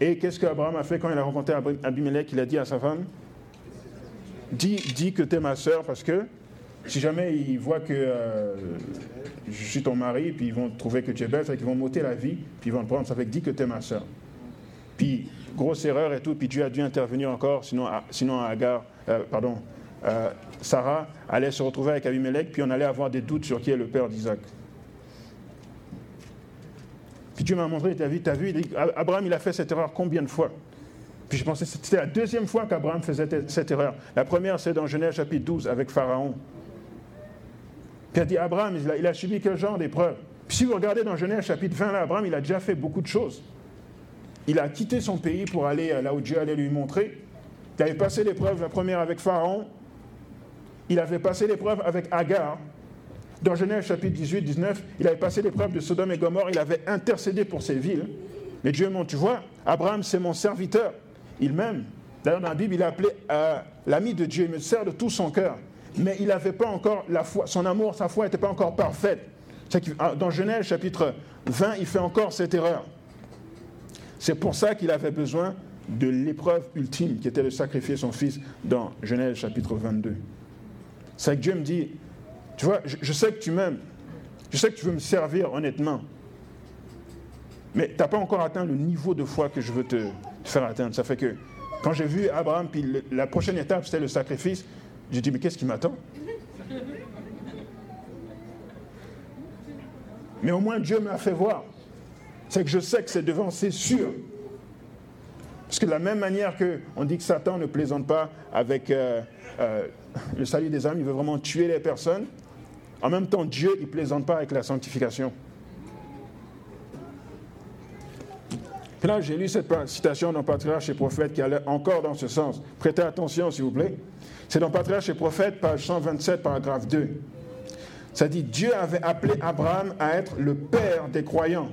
Et qu'est-ce qu'Abraham a fait quand il a rencontré Abimelech? Il a dit à sa femme Dis, dis que tu es ma soeur parce que si jamais ils voient que euh, je suis ton mari, puis ils vont trouver que tu es belle, qu'ils vont m'ôter la vie, puis ils vont te prendre, ça fait que dis que tu es ma soeur. Puis, grosse erreur et tout, puis Dieu a dû intervenir encore, sinon, sinon Agar, euh, pardon, euh, Sarah allait se retrouver avec Abimelech, puis on allait avoir des doutes sur qui est le père d'Isaac. Puis Dieu m'a montré, tu as vu, tu as vu, Abraham, il a fait cette erreur combien de fois? Puis je pensais, c'était la deuxième fois qu'Abraham faisait cette erreur. La première, c'est dans Genèse chapitre 12 avec Pharaon. Puis il a dit, Abraham, il a, subi quel genre d'épreuve? Si vous regardez dans Genèse chapitre 20, là, Abraham, il a déjà fait beaucoup de choses. Il a quitté son pays pour aller euh, là où Dieu allait lui montrer. Il avait passé l'épreuve, la première avec Pharaon, il avait passé l'épreuve avec Agar. Dans Genèse chapitre 18, 19, il avait passé l'épreuve de Sodome et Gomorre, il avait intercédé pour ces villes. Mais Dieu montre, tu vois, Abraham, c'est mon serviteur. Il m'aime. D'ailleurs, dans la Bible, il a appelé euh, l'ami de Dieu, il me sert de tout son cœur. Mais il n'avait pas encore la foi, son amour, sa foi n'était pas encore parfaite. Ah, dans Genèse chapitre 20, il fait encore cette erreur. C'est pour ça qu'il avait besoin de l'épreuve ultime qui était de sacrifier son fils dans Genèse chapitre 22. C'est que Dieu me dit, tu vois, je, sais que tu m'aimes, je sais que tu veux me servir honnêtement, mais tu n'as pas encore atteint le niveau de foi que je veux te, faire atteindre. Ça fait que quand j'ai vu Abraham, puis la prochaine étape, c'était le sacrifice, j'ai dit, mais qu'est-ce qui m'attend? Mais au moins Dieu m'a fait voir. C'est que je sais que c'est devant, c'est sûr. Parce que de la même manière qu'on dit que Satan ne plaisante pas avec euh, euh, le salut des âmes, il veut vraiment tuer les personnes. En même temps, Dieu, ne plaisante pas avec la sanctification. Là, j'ai lu cette citation dans Patriarche et Prophète qui allait encore dans ce sens. Prêtez attention, s'il vous plaît. C'est dans Patriarche et Prophète, page 127, paragraphe 2. Ça dit Dieu avait appelé Abraham à être le père des croyants.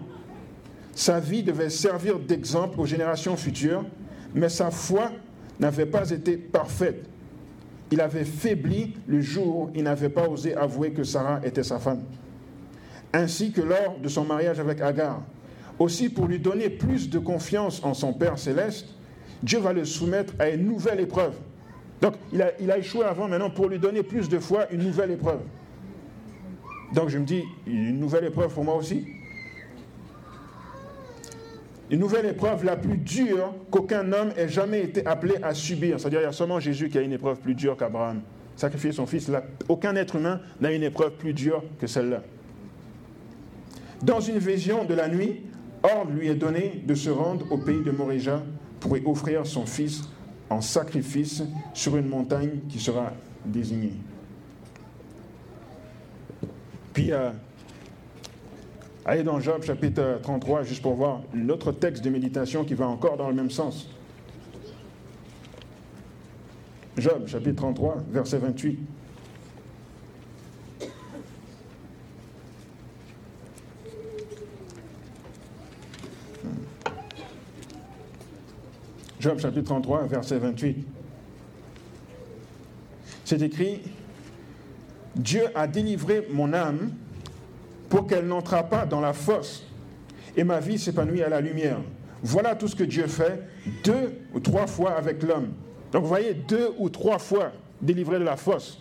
Sa vie devait servir d'exemple aux générations futures, mais sa foi n'avait pas été parfaite. Il avait faibli le jour où il n'avait pas osé avouer que Sarah était sa femme, ainsi que lors de son mariage avec Agar. Aussi, pour lui donner plus de confiance en son Père céleste, Dieu va le soumettre à une nouvelle épreuve. Donc, il a, échoué avant, maintenant, pour lui donner plus de foi, une nouvelle épreuve. Donc, je me dis, une nouvelle épreuve pour moi aussi une nouvelle épreuve la plus dure qu'aucun homme ait jamais été appelé à subir. C'est-à-dire, il y a seulement Jésus qui a une épreuve plus dure qu'Abraham. Sacrifier son fils, aucun être humain n'a une épreuve plus dure que celle-là. Dans une vision de la nuit, ordre lui est donné de se rendre au pays de Morija pour y offrir son fils en sacrifice sur une montagne qui sera désignée. Puis, euh, Allez dans Job chapitre 33 juste pour voir l'autre texte de méditation qui va encore dans le même sens. Job chapitre 33 verset 28. Job chapitre 33 verset 28. C'est écrit, Dieu a délivré mon âme pour qu'elle n'entrât pas dans la fosse et ma vie s'épanouit à la lumière. Voilà tout ce que Dieu fait deux ou trois fois avec l'homme. Donc vous voyez, deux ou trois fois délivré de la fosse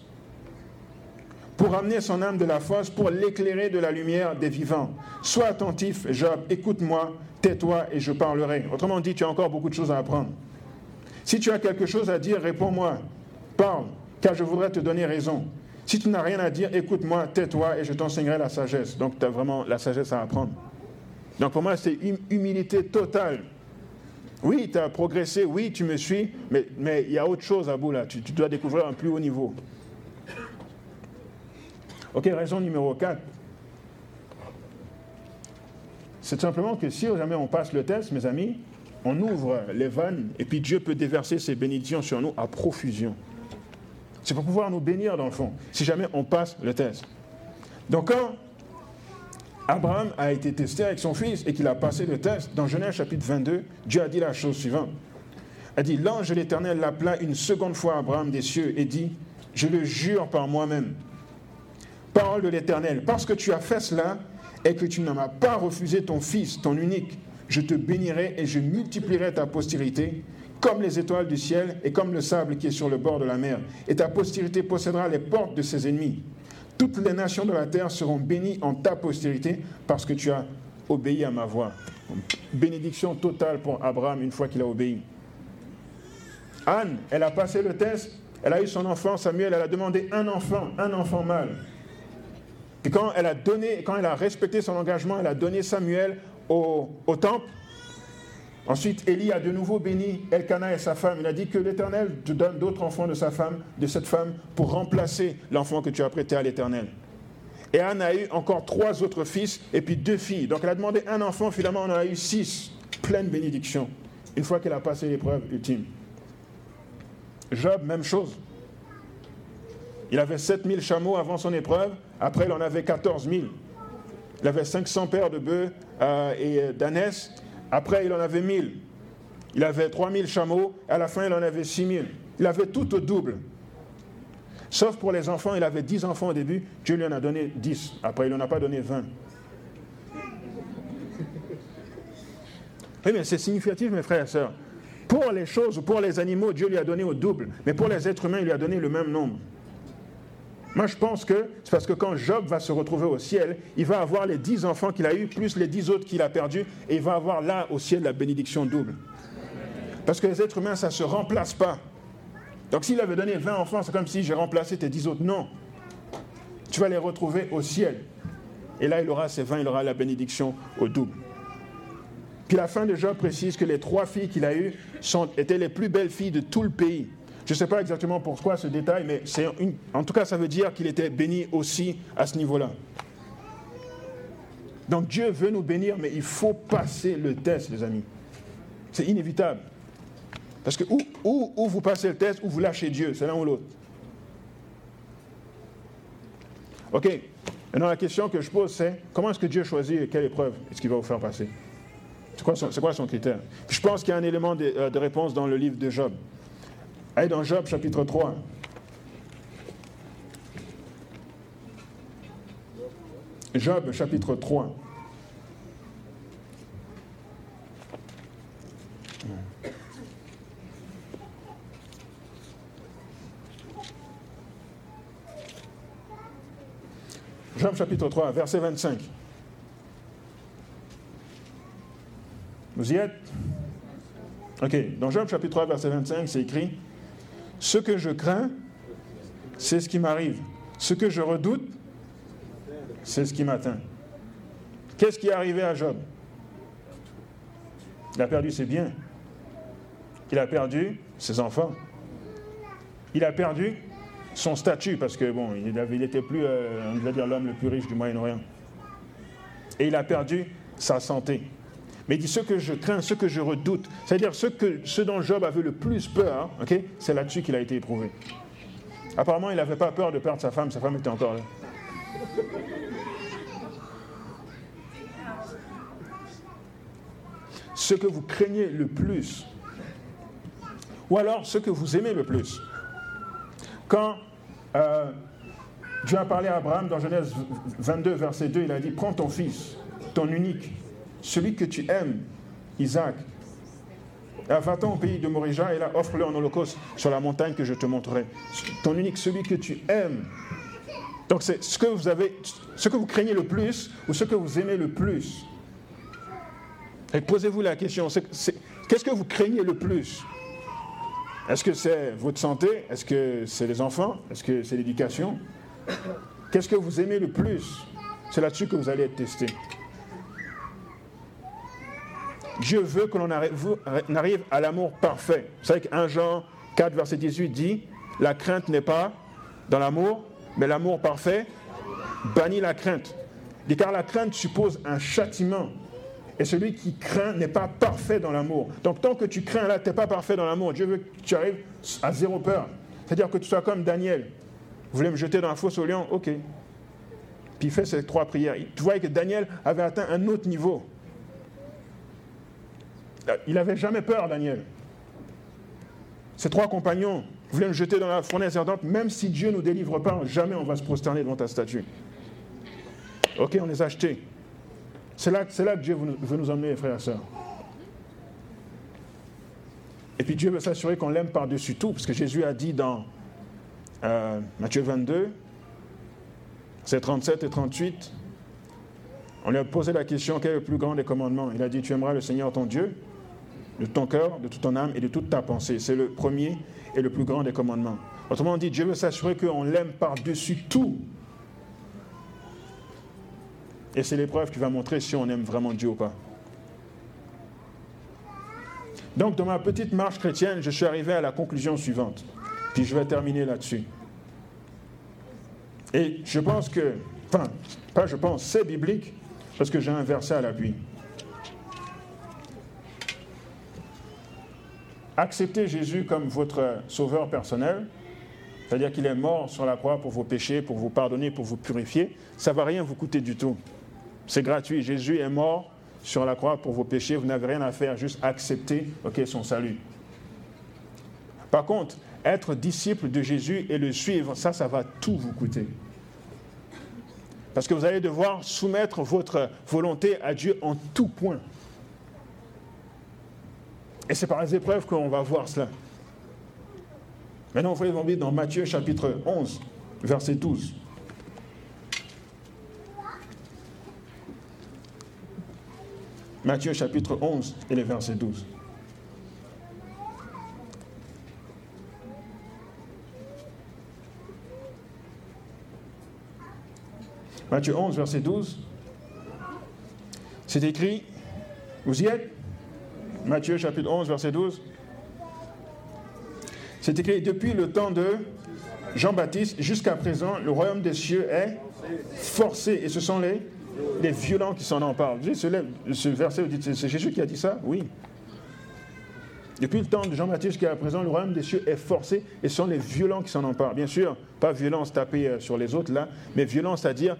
pour amener son âme de la fosse, pour l'éclairer de la lumière des vivants. Sois attentif, Job, écoute-moi, tais-toi et je parlerai. Autrement dit, tu as encore beaucoup de choses à apprendre. Si tu as quelque chose à dire, réponds-moi, parle, car je voudrais te donner raison. Si tu n'as rien à dire, écoute-moi, tais-toi et je t'enseignerai la sagesse. Donc tu as vraiment la sagesse à apprendre. Donc pour moi, c'est une humilité totale. Oui, tu as progressé, oui, tu me suis, mais, mais il y a autre chose à bout là. Tu dois découvrir un plus haut niveau. Ok, raison numéro 4. C'est simplement que si jamais on passe le test, mes amis, on ouvre les vannes et puis Dieu peut déverser ses bénédictions sur nous à profusion. C'est pour pouvoir nous bénir dans le fond, si jamais on passe le test. Donc quand Abraham a été testé avec son fils et qu'il a passé le test, dans Genèse chapitre 22, Dieu a dit la chose suivante. A dit, l'ange de l'Éternel l'appela une seconde fois Abraham des cieux et dit, je le jure par moi-même, parole de l'Éternel, parce que tu as fait cela et que tu ne m'as pas refusé ton fils, ton unique, je te bénirai et je multiplierai ta postérité comme les étoiles du ciel et comme le sable qui est sur le bord de la mer. Et ta postérité possédera les portes de ses ennemis. Toutes les nations de la terre seront bénies en ta postérité parce que tu as obéi à ma voix. Bénédiction totale pour Abraham une fois qu'il a obéi. Anne, elle a passé le test, elle a eu son enfant Samuel, elle a demandé un enfant, un enfant mâle. Et quand elle a donné, quand elle a respecté son engagement, elle a donné Samuel au, temple, Ensuite, Élie a de nouveau béni Elkanah et sa femme. Il a dit que l'Éternel te donne d'autres enfants de sa femme, de cette femme, pour remplacer l'enfant que tu as prêté à l'Éternel. Et Anne a eu encore trois autres fils et puis deux filles. Donc elle a demandé un enfant, finalement on en a eu six. Pleine bénédiction. Une fois qu'elle a passé l'épreuve ultime. Job, même chose. Il avait 7000 chameaux avant son épreuve, après il en avait 14 000. Il avait 500 paires de bœufs euh, et d'ânesses, après, il en avait 1000. Il avait 3000 chameaux. À la fin, il en avait 6000. Il avait tout au double. Sauf pour les enfants, il avait 10 enfants au début. Dieu lui en a donné 10. Après, il n'en a pas donné 20. Oui, mais c'est significatif, mes frères et sœurs. Pour les choses, pour les animaux, Dieu lui a donné au double. Mais pour les êtres humains, il lui a donné le même nombre. Moi, je pense que c'est parce que quand Job va se retrouver au ciel, il va avoir les dix enfants qu'il a eus, plus les dix autres qu'il a perdus, et il va avoir là au ciel la bénédiction double. Parce que les êtres humains, ça ne se remplace pas. Donc s'il avait donné 20 enfants, c'est comme si j'ai remplacé tes dix autres. Non. Tu vas les retrouver au ciel. Et là, il aura ses 20, il aura la bénédiction au double. Puis la fin de Job précise que les trois filles qu'il a eues étaient les plus belles filles de tout le pays. Je ne sais pas exactement pourquoi ce détail, mais une, en tout cas, ça veut dire qu'il était béni aussi à ce niveau-là. Donc Dieu veut nous bénir, mais il faut passer le test, les amis. C'est inévitable. Parce que où, vous passez le test, ou vous lâchez Dieu, c'est l'un ou l'autre. Ok, maintenant la question que je pose, c'est comment est-ce que Dieu choisit quelle épreuve est-ce qu'il va vous faire passer? C'est quoi, quoi, son critère? Je pense qu'il y a un élément de, euh, de, réponse dans le livre de Job. Allez dans Job chapitre 3. Job chapitre 3. Job chapitre 3, verset 25. Vous y êtes? Ok, dans Job chapitre 3, verset 25, c'est écrit, Ce que je crains, c'est ce qui m'arrive. Ce que je redoute, c'est ce qui m'atteint. Qu'est-ce qui est arrivé à Job? Il a perdu ses biens. Il a perdu ses enfants. Il a perdu son statut, parce que bon, il n'était plus, euh, on va dire, l'homme le plus riche du Moyen-Orient. Et il a perdu sa santé. Mais il dit ce que je crains, ce que je redoute, c'est-à-dire ce, que, ce dont Job avait le plus peur, c'est là-dessus qu'il a été éprouvé. Apparemment, il n'avait pas peur de perdre sa femme, sa femme était encore là. Ce que vous craignez le plus, ou alors ce que vous aimez le plus. Quand euh, Dieu a parlé à Abraham dans Genèse 22, verset 2, il a dit, prends ton fils, ton unique, celui que tu aimes, Isaac, va-t'en au pays de Morija et là, offre-le en holocauste sur la montagne que je te montrerai. Ton unique, celui que tu aimes. Donc c'est ce que vous avez, ce que vous craignez le plus ou ce que vous aimez le plus. Et posez-vous la question, qu'est-ce que vous craignez le plus? Est-ce que c'est votre santé? Est-ce que c'est les enfants? Est-ce que c'est l'éducation? Qu'est-ce que vous aimez le plus? C'est là-dessus que vous allez être testé. Dieu veut que l'on arrive à l'amour parfait. Vous savez qu'un Jean 4, verset 18 dit La crainte n'est pas dans l'amour, mais l'amour parfait bannit la crainte. car la crainte suppose un châtiment. Et celui qui craint n'est pas parfait dans l'amour. Donc tant que tu crains là, tu n'es pas parfait dans l'amour. Dieu veut que tu arrives à zéro peur. C'est-à-dire que tu sois comme Daniel. Vous voulez me jeter dans la fosse au lion? Ok. Puis il fait ces trois prières. Tu vois que Daniel avait atteint un autre niveau. Il n'avait jamais peur, Daniel. Ses trois compagnons voulaient me jeter dans la fournaise ardente. Même si Dieu ne nous délivre pas, jamais on va se prosterner devant ta statue. Ok, on les a achetés. C'est là, là, que Dieu veut nous emmener, frères et sœurs. Et puis Dieu veut s'assurer qu'on l'aime par-dessus tout, parce que Jésus a dit dans euh, Matthieu 22, c'est 37 et 38, on lui a posé la question quel est le plus grand des commandements? Il a dit Tu aimeras le Seigneur ton Dieu de ton cœur, de toute ton âme et de toute ta pensée. C'est le premier et le plus grand des commandements. Autrement dit, Dieu veut s'assurer qu'on l'aime par-dessus tout. Et c'est l'épreuve qui va montrer si on aime vraiment Dieu ou pas. Donc, dans ma petite marche chrétienne, je suis arrivé à la conclusion suivante. Puis je vais terminer là-dessus. Et je pense que, enfin, pas je pense, c'est biblique, parce que j'ai un verset à l'appui. Acceptez Jésus comme votre sauveur personnel, c'est-à-dire qu'il est mort sur la croix pour vos péchés, pour vous pardonner, pour vous purifier, ça ne va rien vous coûter du tout. C'est gratuit. Jésus est mort sur la croix pour vos péchés. Vous n'avez rien à faire, juste accepter son salut. Par contre, être disciple de Jésus et le suivre, ça, ça va tout vous coûter. Parce que vous allez devoir soumettre votre volonté à Dieu en tout point. Et c'est par les épreuves qu'on va voir cela. Maintenant, vous voyez dans Matthieu chapitre 11, verset 12. Matthieu chapitre 11 et le verset 12. Matthieu 11, verset 12. C'est écrit, vous y êtes? Matthieu chapitre 11, verset 12. C'est écrit, depuis le temps de Jean-Baptiste jusqu'à présent, le royaume des cieux est forcé. Et ce sont les violents qui s'en emparent. Ce verset, c'est Jésus qui a dit ça? Oui. Depuis le temps de Jean-Baptiste jusqu'à présent, le royaume des cieux est forcé et ce sont les violents qui s'en emparent. Bien sûr, pas violence tapée euh, sur les autres là, mais violence, c'est-à-dire,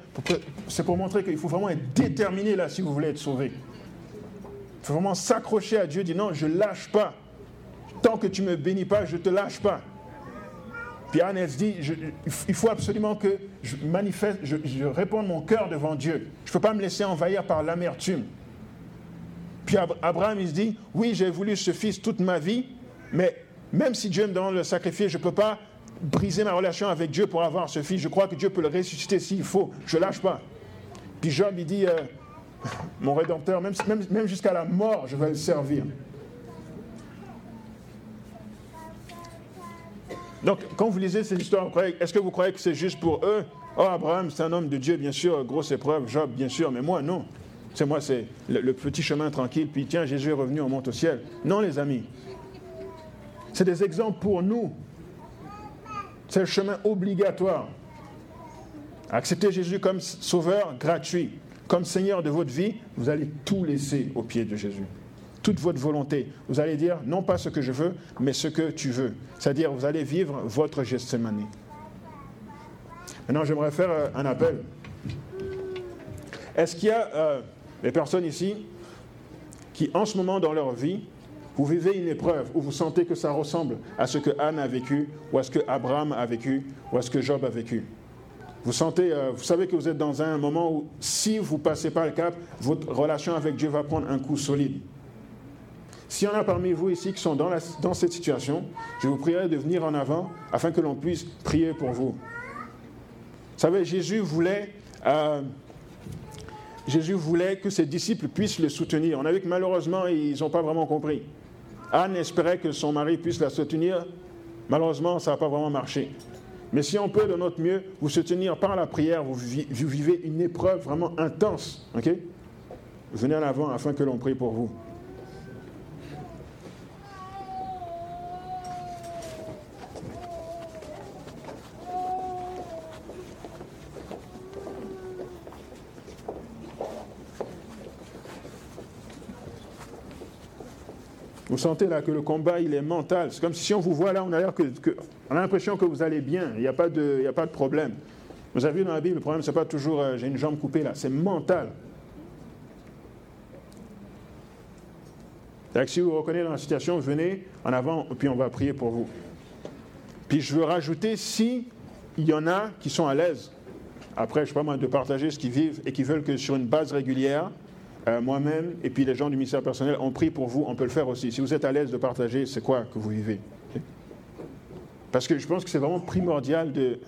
c'est pour montrer qu'il faut vraiment être déterminé là si vous voulez être sauvé. Il faut vraiment s'accrocher à Dieu, dire non, je ne lâche pas. Tant que tu ne me bénis pas, je ne te lâche pas. Puis Anne, se dit, il faut absolument que je manifeste, je, je réponde mon cœur devant Dieu. Je ne peux pas me laisser envahir par l'amertume. Puis Abraham, il se dit, oui, j'ai voulu ce fils toute ma vie, mais même si Dieu me demande de le sacrifier, je ne peux pas briser ma relation avec Dieu pour avoir ce fils. Je crois que Dieu peut le ressusciter s'il faut. Je ne lâche pas. Puis Job, il dit, euh, mon Rédempteur, même, jusqu'à la mort, je vais le servir. Donc, quand vous lisez ces histoires, est-ce que vous croyez que c'est juste pour eux? Oh, Abraham, c'est un homme de Dieu, bien sûr, grosse épreuve, Job, bien sûr, mais moi, non. C'est moi, c'est le, petit chemin tranquille, puis tiens, Jésus est revenu, on monte au ciel. Non, les amis. C'est des exemples pour nous. C'est le chemin obligatoire. Accepter Jésus comme sauveur gratuit, comme Seigneur de votre vie, vous allez tout laisser au pied de Jésus toute votre volonté. Vous allez dire non pas ce que je veux, mais ce que tu veux. C'est-à-dire, vous allez vivre votre Gethsemane. Maintenant, j'aimerais faire euh, un appel. Est-ce qu'il y a euh, des personnes ici qui, en ce moment dans leur vie, vous vivez une épreuve où vous sentez que ça ressemble à ce que Anne a vécu, ou à ce que Abraham a vécu, ou à ce que Job a vécu? Vous sentez, euh, vous savez que vous êtes dans un moment où, si vous passez pas le cap, votre relation avec Dieu va prendre un coup solide. S'il y en a parmi vous ici qui sont dans, dans cette situation, je vous prierai de venir en avant afin que l'on puisse prier pour vous. Vous savez, Jésus voulait, euh, Jésus voulait que ses disciples puissent le soutenir. On a vu que malheureusement, ils n'ont pas vraiment compris. Anne espérait que son mari puisse la soutenir. Malheureusement, ça n'a pas vraiment marché. Mais si on peut de notre mieux vous soutenir par la prière, vous, vivez une épreuve vraiment intense. Venez en avant afin que l'on prie pour vous. Sentez là que le combat, il est mental. C'est comme si on vous voit là, on a l'impression que vous allez bien. Il n'y a, pas de, problème. Vous avez vu dans la Bible, le problème, ce n'est pas toujours euh, j'ai une jambe coupée là. C'est mental. si vous vous reconnaissez dans la situation, venez en avant, puis on va prier pour vous. Puis je veux rajouter, si il y en a qui sont à l'aise, après, je ne sais pas moi, de partager ce qu'ils vivent et qui veulent que sur une base régulière, euh, moi-même et puis les gens du ministère personnel, on prie pour vous, on peut le faire aussi. Si vous êtes à l'aise de partager, c'est quoi que vous vivez Parce que je pense que c'est vraiment primordial de,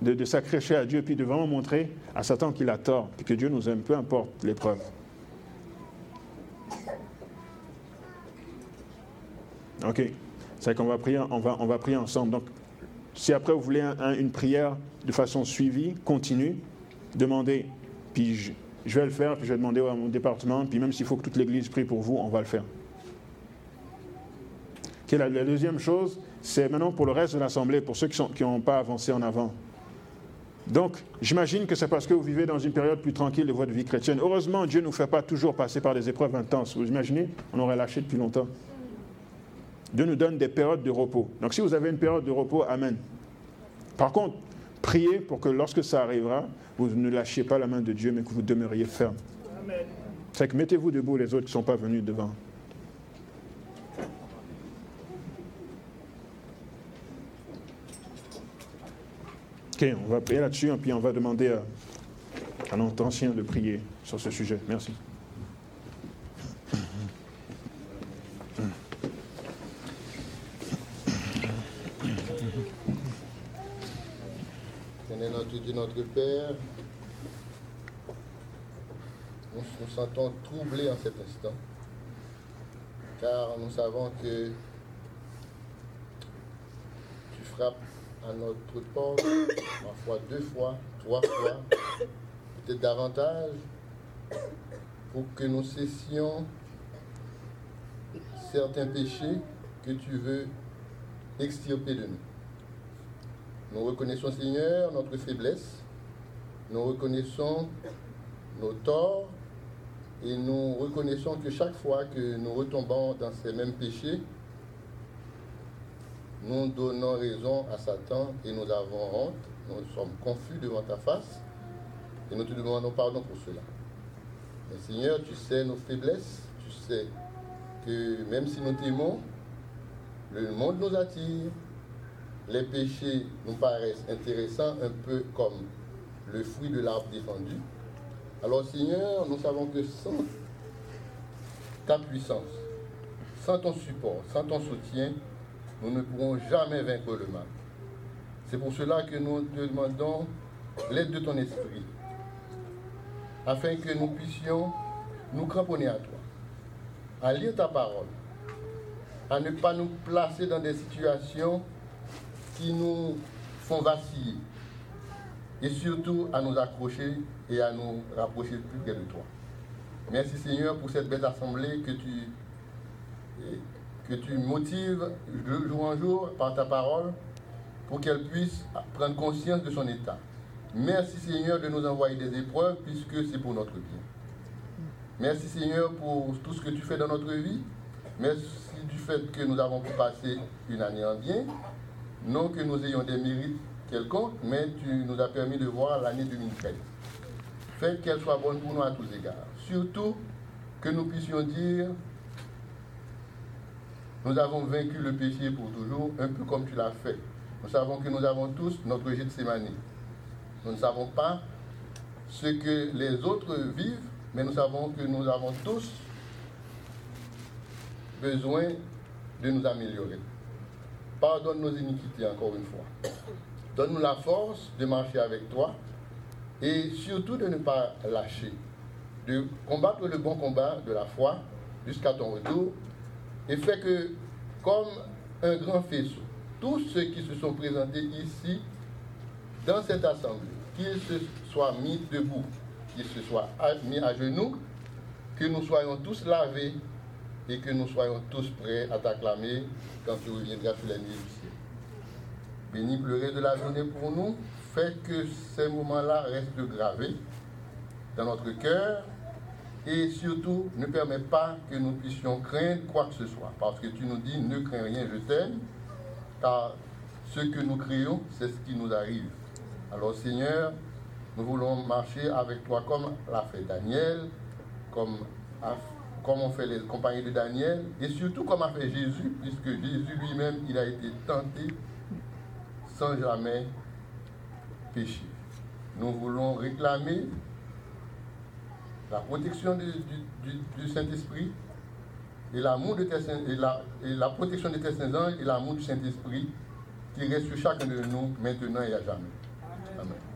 de, s'accrocher à Dieu, puis de vraiment montrer à Satan qu'il a tort, puis que Dieu nous aime, peu importe l'épreuve. OK. C'est qu'on va prier, on va, on va prier ensemble. Donc, si après vous voulez une prière de façon suivie, continue, demandez, puis je, je vais le faire, puis je vais demander à mon département, puis même s'il faut que toute l'Église prie pour vous, on va le faire. la, deuxième chose, c'est maintenant pour le reste de l'Assemblée, pour ceux qui n'ont pas avancé en avant. Donc, j'imagine que c'est parce que vous vivez dans une période plus tranquille de votre vie chrétienne. Heureusement, Dieu ne nous fait pas toujours passer par des épreuves intenses. Vous imaginez On aurait lâché depuis longtemps. Dieu nous donne des périodes de repos. Donc, si vous avez une période de repos, Amen. Par contre, priez pour que lorsque ça arrivera, vous ne lâchiez pas la main de Dieu, mais que vous demeuriez ferme. C'est que mettez-vous debout les autres qui ne sont pas venus devant. Ok, on va prier là-dessus, et puis on va demander à, à notre ancien de prier sur ce sujet. Merci. Notre Père, nous nous sentons troublés en cet instant, car nous savons que tu frappes à notre porte, parfois deux fois, trois fois, peut-être davantage, pour que nous cessions certains péchés que tu veux extirper de nous. Nous reconnaissons, Seigneur, notre faiblesse. Nous reconnaissons nos torts. Et nous reconnaissons que chaque fois que nous retombons dans ces mêmes péchés, nous donnons raison à Satan et nous avons honte, nous sommes confus devant ta face et nous te demandons pardon pour cela. Mais Seigneur, tu sais nos faiblesses, tu sais que même si nous t'aimons, le monde nous attire, les péchés nous paraissent intéressants, un peu comme le fruit de l'arbre défendu. Alors Seigneur, nous savons que sans ta puissance, sans ton support, sans ton soutien, nous ne pourrons jamais vaincre le mal. C'est pour cela que nous te demandons l'aide de ton esprit, afin que nous puissions nous cramponner à toi, à lire ta parole, à ne pas nous placer dans des situations qui nous font vaciller, et surtout à nous accrocher et à nous rapprocher plus près de toi. Merci Seigneur pour cette belle assemblée que tu, que tu motives de jour en jour par ta parole pour qu'elle puisse prendre conscience de son état. Merci Seigneur de nous envoyer des épreuves puisque c'est pour notre bien. Merci Seigneur pour tout ce que tu fais dans notre vie. Merci du fait que nous avons pu passer une année en bien. Non que nous ayons des mérites quelconques, mais tu nous as permis de voir l'année 2013. Faites qu'elle soit bonne pour nous à tous égards. Surtout que nous puissions dire, nous avons vaincu le péché pour toujours, un peu comme tu l'as fait. Nous savons que nous avons tous notre Gethsemane. Nous ne savons pas ce que les autres vivent, mais nous savons que nous avons tous besoin de nous améliorer. Pardonne nos iniquités encore une fois. Donne-nous la force de marcher avec toi et surtout de ne pas lâcher, de combattre le bon combat de la foi jusqu'à ton retour et fais que, comme un grand faisceau, tous ceux qui se sont présentés ici, dans cette assemblée, qu'ils se soient mis debout, qu'ils se soient mis à genoux, que nous soyons tous lavés et que nous soyons tous prêts à t'acclamer quand tu reviendras sur les nuits du ciel. Bénis pleurer de la journée pour nous, fais que ces moments-là restent gravés dans notre cœur et surtout ne permets pas que nous puissions craindre quoi que ce soit, parce que tu nous dis ne crains rien, je t'aime, car ce que nous créons, c'est ce qui nous arrive. Alors Seigneur, nous voulons marcher avec toi comme l'a fait Daniel, comme, comme ont fait les compagnons de Daniel, et surtout comme a fait Jésus, puisque Jésus lui-même, il a été tenté sans jamais pécher. Nous voulons réclamer la protection du, Saint-Esprit et l'amour de et la, et la protection de tes saints anges et l'amour du Saint-Esprit qui reste sur chacun de nous maintenant et à jamais. Amen.